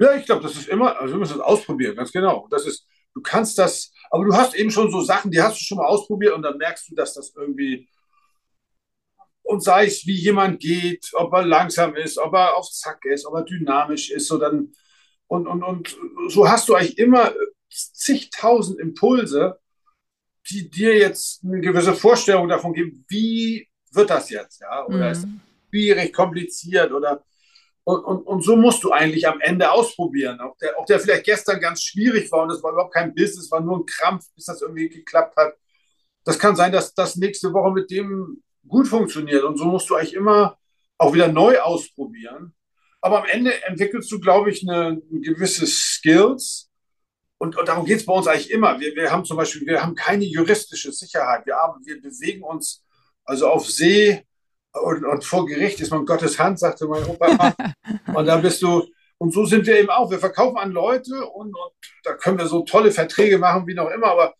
Ja, ich glaube, das ist immer, also wir müssen das ausprobieren, ganz genau. Das ist, du kannst das, aber du hast eben schon so Sachen, die hast du schon mal ausprobiert und dann merkst du, dass das irgendwie, und sei es, wie jemand geht, ob er langsam ist, ob er auf Zack ist, ob er dynamisch ist, so dann, und, und, und so hast du eigentlich immer zigtausend Impulse, die dir jetzt eine gewisse Vorstellung davon geben, wie wird das jetzt, ja, oder mhm. ist schwierig, kompliziert oder und, und, und so musst du eigentlich am Ende ausprobieren. Auch der, auch der vielleicht gestern ganz schwierig war und das war überhaupt kein Business, war nur ein Krampf, bis das irgendwie geklappt hat. Das kann sein, dass das nächste Woche mit dem gut funktioniert. Und so musst du eigentlich immer auch wieder neu ausprobieren. Aber am Ende entwickelst du, glaube ich, eine, eine gewisse Skills. Und, und darum geht es bei uns eigentlich immer. Wir, wir haben zum Beispiel, wir haben keine juristische Sicherheit. Wir, haben, wir bewegen uns also auf See und, und vor Gericht ist man Gottes Hand, sagte mein Opa. und da bist du, und so sind wir eben auch. Wir verkaufen an Leute und, und da können wir so tolle Verträge machen, wie noch immer, aber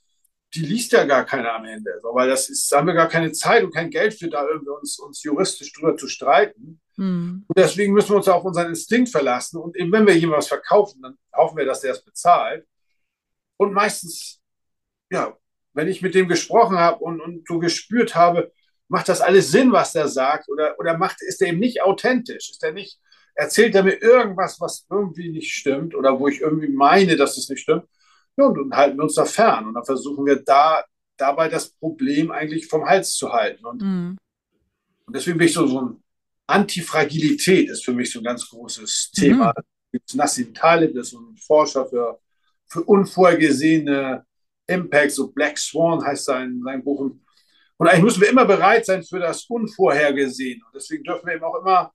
die liest ja gar keiner am Ende. So, weil das ist, da haben wir gar keine Zeit und kein Geld für da irgendwie uns, uns juristisch drüber zu streiten. Mhm. Und deswegen müssen wir uns auf unseren Instinkt verlassen. Und eben wenn wir jemandem was verkaufen, dann hoffen wir, dass der es bezahlt. Und meistens, ja, wenn ich mit dem gesprochen habe und, und so gespürt habe, macht das alles Sinn, was der sagt? Oder, oder macht, ist der eben nicht authentisch? Ist der nicht, erzählt er mir irgendwas, was irgendwie nicht stimmt oder wo ich irgendwie meine, dass es nicht stimmt? Ja, und dann halten wir uns da fern. Und dann versuchen wir da dabei das Problem eigentlich vom Hals zu halten. Und, mhm. und deswegen bin ich so, so ein Antifragilität ist für mich so ein ganz großes Thema. Mhm. Nassim Taleb ist so ein Forscher für, für unvorhergesehene Impacts, so Black Swan heißt sein, sein Buch. Und eigentlich müssen wir immer bereit sein für das Unvorhergesehene. Und deswegen dürfen wir eben auch immer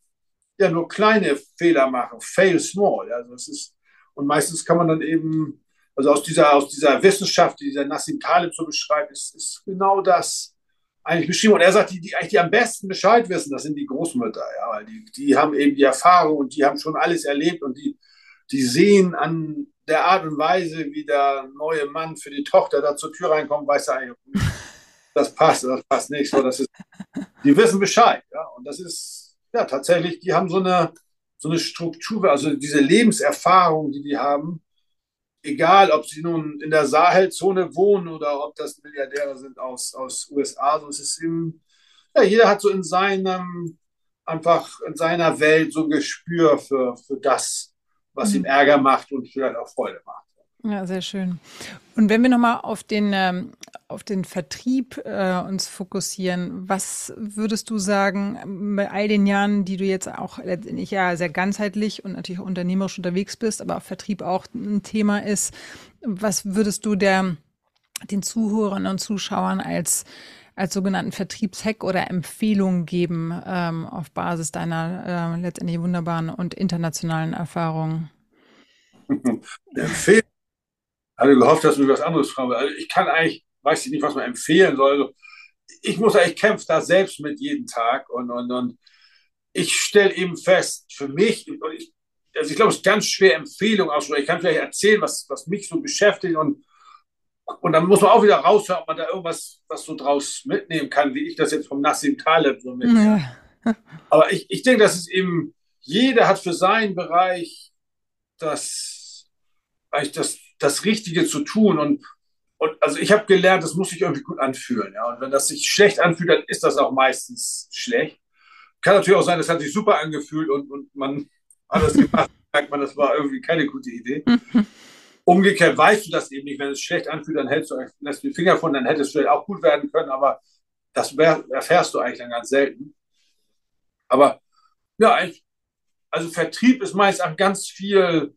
ja nur kleine Fehler machen, fail small. Also es ist, und meistens kann man dann eben, also aus dieser, aus dieser Wissenschaft, die dieser Nassim Taleb so beschreibt, ist, ist genau das eigentlich beschrieben. Und er sagt, die, die eigentlich die am besten Bescheid wissen, das sind die Großmütter, ja, weil die, die haben eben die Erfahrung und die haben schon alles erlebt und die, die sehen an der Art und Weise, wie der neue Mann für die Tochter da zur Tür reinkommt, weiß er eigentlich, das passt, das passt nicht. So, das ist, die wissen Bescheid. Ja? Und das ist ja tatsächlich, die haben so eine, so eine Struktur, also diese Lebenserfahrung, die die haben, egal ob sie nun in der Sahelzone wohnen oder ob das Milliardäre sind aus, aus USA, so ist es eben, ja, jeder hat so in seinem, einfach in seiner Welt so ein Gespür für, für das, was mhm. ihm Ärger macht und vielleicht auch Freude macht. Ja, sehr schön. Und wenn wir nochmal auf den, ähm, auf den Vertrieb äh, uns fokussieren, was würdest du sagen, bei all den Jahren, die du jetzt auch letztendlich ja sehr ganzheitlich und natürlich auch unternehmerisch unterwegs bist, aber Vertrieb auch ein Thema ist, was würdest du der, den Zuhörern und Zuschauern als als sogenannten Vertriebshack oder Empfehlung geben ähm, auf Basis deiner äh, letztendlich wunderbaren und internationalen Erfahrungen? Empfehlung hatte gehofft, dass du mir was anderes fragen Also ich kann eigentlich, weiß ich nicht, was man empfehlen soll. Also ich muss eigentlich, ich kämpfe da selbst mit jeden Tag und, und, und ich stelle eben fest, für mich, ich, also ich glaube, es ist ganz schwer, Empfehlungen auszusprechen. Ich kann vielleicht erzählen, was, was mich so beschäftigt und, und dann muss man auch wieder raushören, ob man da irgendwas was so draus mitnehmen kann, wie ich das jetzt vom Nassim Taleb so mitnehme. Ja. Aber ich, ich denke, dass es eben, jeder hat für seinen Bereich das, eigentlich das das Richtige zu tun. Und, und also ich habe gelernt, das muss sich irgendwie gut anfühlen. Ja? Und wenn das sich schlecht anfühlt, dann ist das auch meistens schlecht. Kann natürlich auch sein, das hat sich super angefühlt und, und man hat das gemacht, merkt man, das war irgendwie keine gute Idee. Umgekehrt weißt du das eben nicht. Wenn es schlecht anfühlt, dann hältst du, lässt du die Finger von, dann hätte es vielleicht auch gut werden können, aber das erfährst du eigentlich dann ganz selten. Aber ja, also Vertrieb ist meist auch ganz viel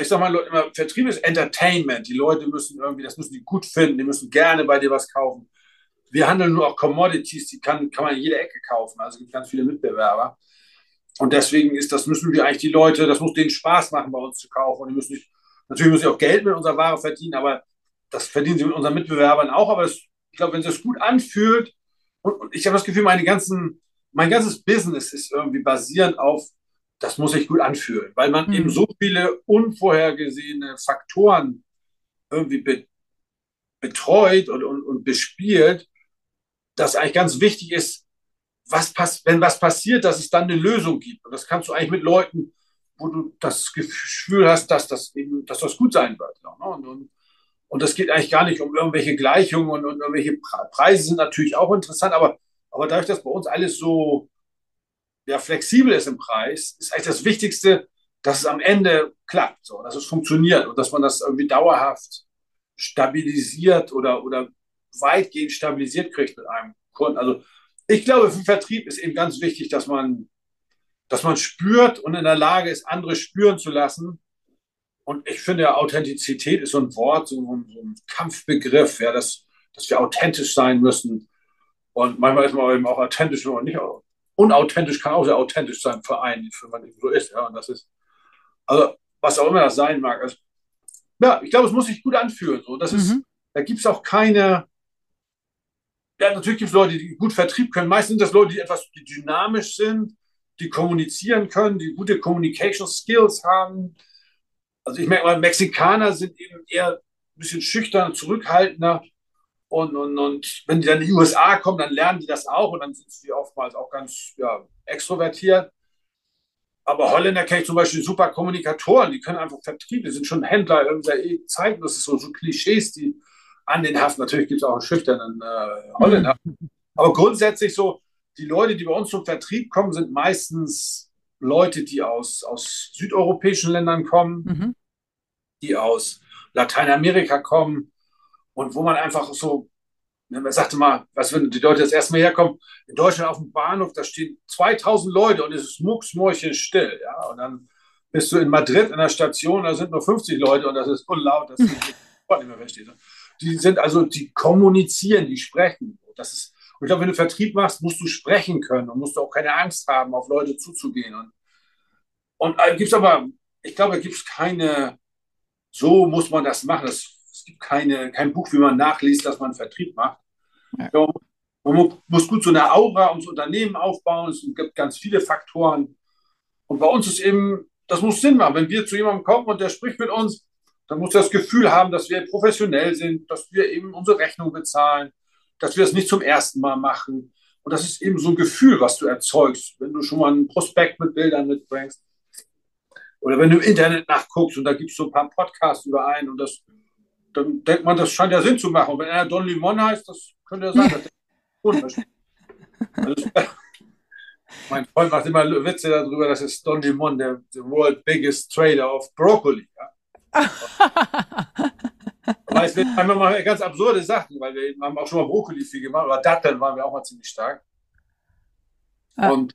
ich sag mal immer, Vertrieb ist Entertainment. Die Leute müssen irgendwie, das müssen die gut finden, die müssen gerne bei dir was kaufen. Wir handeln nur auch Commodities, die kann, kann man in jeder Ecke kaufen. Also es gibt ganz viele Mitbewerber. Und deswegen ist das, müssen wir eigentlich die Leute, das muss denen Spaß machen, bei uns zu kaufen. Und die müssen nicht, natürlich müssen sie auch Geld mit unserer Ware verdienen, aber das verdienen sie mit unseren Mitbewerbern auch. Aber das, ich glaube, wenn es sich gut anfühlt, und, und ich habe das Gefühl, meine ganzen, mein ganzes Business ist irgendwie basierend auf das muss sich gut anfühlen, weil man mhm. eben so viele unvorhergesehene Faktoren irgendwie be betreut und, und, und bespielt, dass eigentlich ganz wichtig ist, was pass wenn was passiert, dass es dann eine Lösung gibt. Und das kannst du eigentlich mit Leuten, wo du das Gefühl hast, dass das eben, dass das gut sein wird. Ne? Und, und, und das geht eigentlich gar nicht um irgendwelche Gleichungen und, und irgendwelche Preise sind natürlich auch interessant, aber, aber dadurch, dass bei uns alles so ja, flexibel ist im Preis, ist eigentlich das Wichtigste, dass es am Ende klappt, so, dass es funktioniert und dass man das irgendwie dauerhaft stabilisiert oder, oder weitgehend stabilisiert kriegt mit einem Kunden. Also ich glaube, für den Vertrieb ist eben ganz wichtig, dass man, dass man spürt und in der Lage ist, andere spüren zu lassen. Und ich finde, Authentizität ist so ein Wort, so ein, so ein Kampfbegriff, ja, dass, dass wir authentisch sein müssen. Und manchmal ist man eben auch authentisch, wenn man nicht unauthentisch kann auch sehr authentisch sein für einen, für man so ist. Ja, und das ist, also was auch immer das sein mag. Also, ja, ich glaube, es muss sich gut anfühlen. So. Das mhm. ist, da gibt es auch keine, ja, natürlich gibt es Leute, die gut Vertrieb können. Meistens sind das Leute, die etwas die dynamisch sind, die kommunizieren können, die gute Communication Skills haben. Also ich merke mal, Mexikaner sind eben eher ein bisschen schüchterner, zurückhaltender. Und, und, und wenn die dann in die USA kommen, dann lernen die das auch und dann sind sie oftmals auch ganz ja, extrovertiert. Aber Holländer kenne ich zum Beispiel super Kommunikatoren, die können einfach Vertrieb, die sind schon Händler, irgendwie zeigen, das ist so, so Klischees, die an den haften. Natürlich gibt es auch einen schüchternen äh, Holländer. Aber grundsätzlich so, die Leute, die bei uns zum Vertrieb kommen, sind meistens Leute, die aus, aus südeuropäischen Ländern kommen, mhm. die aus Lateinamerika kommen, und wo man einfach so, ne, man sagte mal, was wenn die Leute das erste Mal herkommen, in Deutschland auf dem Bahnhof, da stehen 2000 Leute und es ist mucksmäuschenstill, ja, und dann bist du in Madrid in der Station, da sind nur 50 Leute und das ist unlaut, dass du nicht mehr verstehst. Die sind also, die kommunizieren, die sprechen. Das ist, und ich glaube, wenn du Vertrieb machst, musst du sprechen können und musst auch keine Angst haben, auf Leute zuzugehen. Und, und äh, gibt es aber, ich glaube, gibt es keine, so muss man das machen. Das es gibt keine, kein Buch, wie man nachliest, dass man Vertrieb macht. Ja. Man muss gut so eine Aura ums Unternehmen aufbauen. Es gibt ganz viele Faktoren. Und bei uns ist eben, das muss Sinn machen. Wenn wir zu jemandem kommen und der spricht mit uns, dann muss er das Gefühl haben, dass wir professionell sind, dass wir eben unsere Rechnung bezahlen, dass wir es das nicht zum ersten Mal machen. Und das ist eben so ein Gefühl, was du erzeugst, wenn du schon mal einen Prospekt mit Bildern mitbringst. Oder wenn du im Internet nachguckst und da gibt es so ein paar Podcasts über einen und das dann denkt man, das scheint ja Sinn zu machen. Und wenn er Don Limon heißt, das könnte ja sein, dass der also, Mein Freund macht immer Witze darüber, dass es Don Limon, der, der world biggest trader of Broccoli. Ja? Aber es wird einmal mal ganz absurde Sachen, weil wir haben auch schon mal Brokkoli viel gemacht, aber Datteln waren wir auch mal ziemlich stark. Ah. Und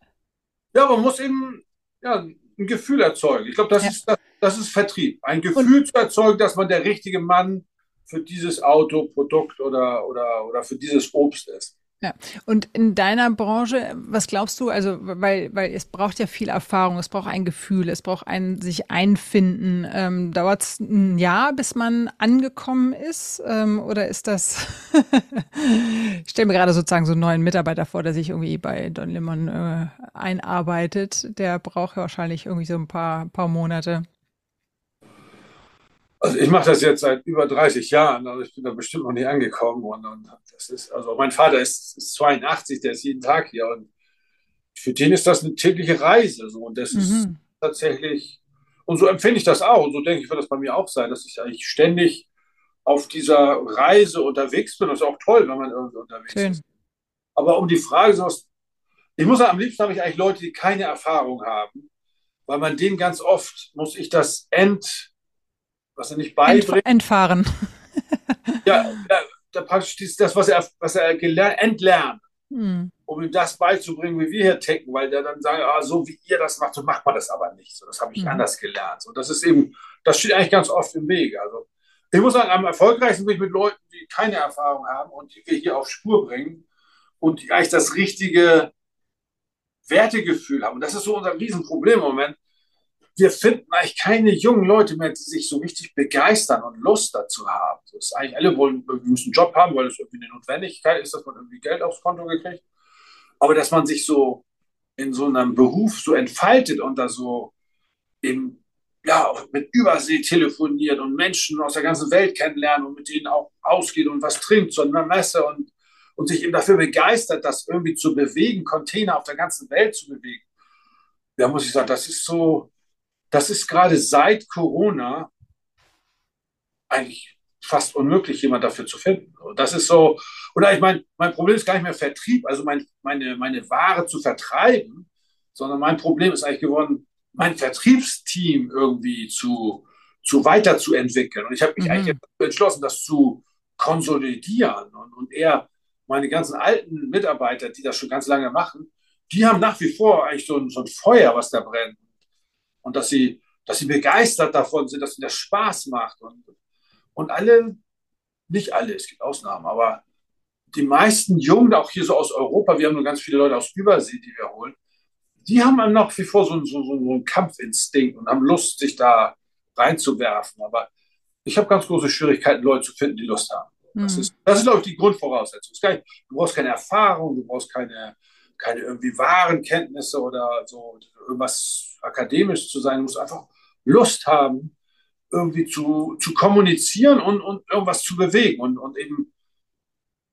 ja, man muss eben ja, ein Gefühl erzeugen. Ich glaube, das, ja. ist, das, das ist Vertrieb. Ein Gefühl und, zu erzeugen, dass man der richtige Mann für dieses Auto, Produkt oder, oder, oder für dieses Obst ist. Ja, und in deiner Branche, was glaubst du, also, weil, weil es braucht ja viel Erfahrung, es braucht ein Gefühl, es braucht ein sich einfinden. Ähm, Dauert es ein Jahr, bis man angekommen ist? Ähm, oder ist das, ich stelle mir gerade sozusagen so einen neuen Mitarbeiter vor, der sich irgendwie bei Don Lemon äh, einarbeitet. Der braucht ja wahrscheinlich irgendwie so ein paar, paar Monate. Also ich mache das jetzt seit über 30 Jahren, also ich bin da bestimmt noch nicht angekommen. Und, und das ist, also mein Vater ist, ist, 82, der ist jeden Tag hier und für den ist das eine tägliche Reise. So, und das mhm. ist tatsächlich, und so empfinde ich das auch, und so denke ich, wird das bei mir auch sein, dass ich eigentlich ständig auf dieser Reise unterwegs bin. Das ist auch toll, wenn man irgendwie unterwegs Schön. ist. Aber um die Frage so ich muss sagen, am liebsten habe ich eigentlich Leute, die keine Erfahrung haben, weil man denen ganz oft muss ich das End was er nicht beibringt. Entfahren. ja, da, praktisch das, was er, was er gelernt, entlernt, hm. um ihm das beizubringen, wie wir hier ticken, weil der dann sagt, ah, so wie ihr das macht, so macht man das aber nicht. So, das habe ich hm. anders gelernt. So, das ist eben, das steht eigentlich ganz oft im Weg. Also, ich muss sagen, am erfolgreichsten bin ich mit Leuten, die keine Erfahrung haben und die wir hier auf Spur bringen und die eigentlich das richtige Wertegefühl haben. Und das ist so unser Riesenproblem im Moment wir finden eigentlich keine jungen Leute mehr, die sich so richtig begeistern und Lust dazu haben. Das ist eigentlich alle wollen, müssen einen Job haben, weil es irgendwie eine Notwendigkeit ist, dass man irgendwie Geld aufs Konto gekriegt. Aber dass man sich so in so einem Beruf so entfaltet und da so eben ja, mit Übersee telefoniert und Menschen aus der ganzen Welt kennenlernen und mit denen auch ausgeht und was trinkt, so einer Messe und, und sich eben dafür begeistert, das irgendwie zu bewegen, Container auf der ganzen Welt zu bewegen. Da muss ich sagen, das ist so, das ist gerade seit Corona eigentlich fast unmöglich, jemand dafür zu finden. Und das ist so, oder ich meine, mein Problem ist gar nicht mehr Vertrieb, also mein, meine, meine Ware zu vertreiben, sondern mein Problem ist eigentlich geworden, mein Vertriebsteam irgendwie zu, zu weiterzuentwickeln. Und ich habe mich mhm. eigentlich entschlossen, das zu konsolidieren und, und eher meine ganzen alten Mitarbeiter, die das schon ganz lange machen, die haben nach wie vor eigentlich so ein, so ein Feuer, was da brennt und dass sie, dass sie begeistert davon sind, dass ihnen das Spaß macht. Und, und alle, nicht alle, es gibt Ausnahmen, aber die meisten Jungen, auch hier so aus Europa, wir haben nur ganz viele Leute aus Übersee, die wir holen, die haben noch wie vor so, so, so, so einen Kampfinstinkt und haben Lust, sich da reinzuwerfen. Aber ich habe ganz große Schwierigkeiten, Leute zu finden, die Lust haben. Das mhm. ist, das ist, glaube ich, die Grundvoraussetzung. Du brauchst keine Erfahrung, du brauchst keine, keine irgendwie wahren Kenntnisse oder so irgendwas akademisch zu sein. Du musst einfach Lust haben, irgendwie zu, zu kommunizieren und, und irgendwas zu bewegen und, und eben,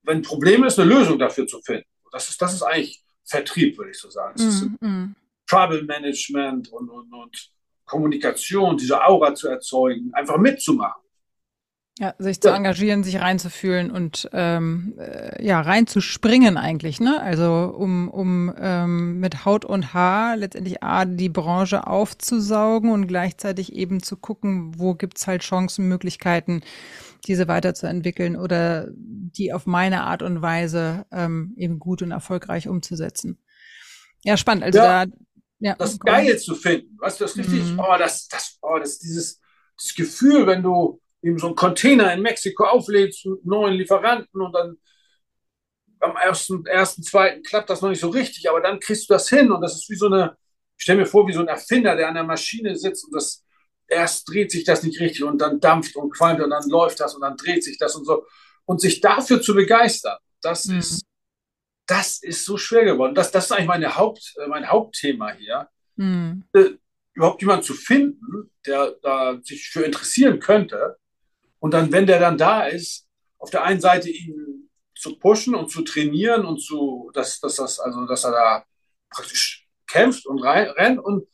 wenn ein Problem ist, eine Lösung dafür zu finden. Das ist, das ist eigentlich Vertrieb, würde ich so sagen. Mm, ist mm. Trouble Management und, und, und Kommunikation, diese Aura zu erzeugen, einfach mitzumachen. Ja, sich zu engagieren, sich reinzufühlen und ähm, äh, ja, reinzuspringen eigentlich, ne? Also um, um ähm, mit Haut und Haar letztendlich A, die Branche aufzusaugen und gleichzeitig eben zu gucken, wo gibt's halt Chancen, Möglichkeiten, diese weiterzuentwickeln oder die auf meine Art und Weise ähm, eben gut und erfolgreich umzusetzen. Ja, spannend. Also ja, da ja, das Geil zu finden, weißt du, das richtig, mhm. oh, das, das, oh, das, dieses, dieses Gefühl, wenn du eben so einen Container in Mexiko auflädst mit neuen Lieferanten und dann am ersten, ersten, zweiten klappt das noch nicht so richtig, aber dann kriegst du das hin und das ist wie so eine, ich stelle mir vor, wie so ein Erfinder, der an der Maschine sitzt und das erst dreht sich das nicht richtig und dann dampft und qualmt und dann läuft das und dann dreht sich das und so. Und sich dafür zu begeistern, das mhm. ist, das ist so schwer geworden. Das, das ist eigentlich meine Haupt, mein Hauptthema hier. Mhm. Äh, überhaupt jemanden zu finden, der da sich für interessieren könnte, und dann, wenn der dann da ist, auf der einen Seite ihn zu pushen und zu trainieren und zu, dass, dass, das, also, dass er da praktisch kämpft und rein, rennt und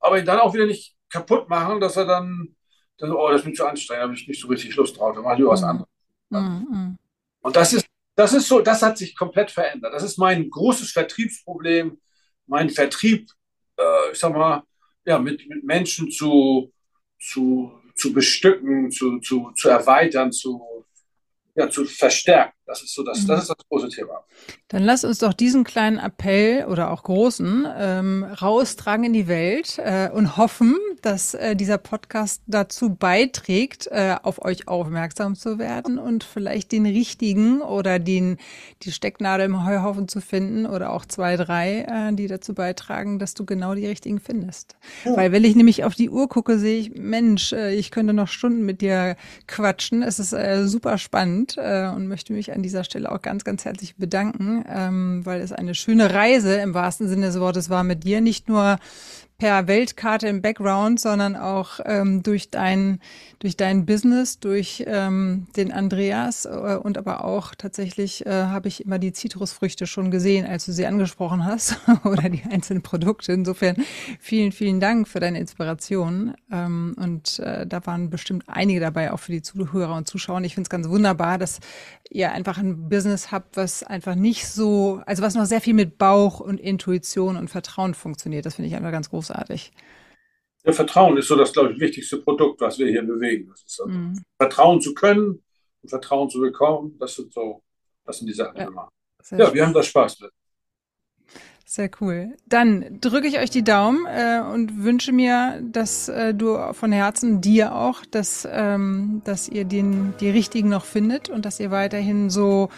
aber ihn dann auch wieder nicht kaputt machen, dass er dann, dann oh, das ist mir zu anstrengend, da habe ich nicht so richtig Lust drauf, dann mache ich lieber was mhm. anderes. Mhm. Und das ist, das ist so, das hat sich komplett verändert. Das ist mein großes Vertriebsproblem, mein Vertrieb, äh, ich sag mal, ja, mit, mit Menschen zu, zu zu bestücken, zu, zu, zu erweitern, zu, ja, zu verstärken. Das ist so das, das ist das große Thema. Dann lass uns doch diesen kleinen Appell oder auch großen ähm, raustragen in die Welt äh, und hoffen, dass äh, dieser Podcast dazu beiträgt, äh, auf euch aufmerksam zu werden und vielleicht den richtigen oder den die Stecknadel im Heuhaufen zu finden oder auch zwei, drei, äh, die dazu beitragen, dass du genau die richtigen findest. Ja. Weil wenn ich nämlich auf die Uhr gucke, sehe ich, Mensch, äh, ich könnte noch Stunden mit dir quatschen. Es ist äh, super spannend äh, und möchte mich an dieser Stelle auch ganz, ganz herzlich bedanken, ähm, weil es eine schöne Reise im wahrsten Sinne des Wortes war mit dir. Nicht nur per Weltkarte im Background, sondern auch ähm, durch dein durch dein Business, durch ähm, den Andreas äh, und aber auch tatsächlich äh, habe ich immer die Zitrusfrüchte schon gesehen, als du sie angesprochen hast oder die einzelnen Produkte. Insofern vielen vielen Dank für deine Inspiration ähm, und äh, da waren bestimmt einige dabei auch für die Zuhörer und Zuschauer. Ich finde es ganz wunderbar, dass ihr einfach ein Business habt, was einfach nicht so, also was noch sehr viel mit Bauch und Intuition und Vertrauen funktioniert. Das finde ich einfach ganz großartig. Ja, Vertrauen ist so das, glaube ich, wichtigste Produkt, was wir hier bewegen. Also mhm. Vertrauen zu können und Vertrauen zu bekommen, das sind so, das sind die Sachen, die ja, wir machen. Ja, wir haben da Spaß mit. Sehr cool. Dann drücke ich euch die Daumen äh, und wünsche mir, dass äh, du von Herzen dir auch, dass, ähm, dass ihr den, die richtigen noch findet und dass ihr weiterhin so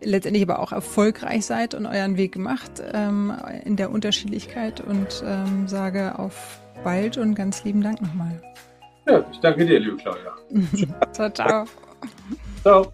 letztendlich aber auch erfolgreich seid und euren Weg macht ähm, in der Unterschiedlichkeit und ähm, sage auf bald und ganz lieben Dank nochmal. Ja, ich danke dir, liebe Claudia. ciao, ciao. Ciao.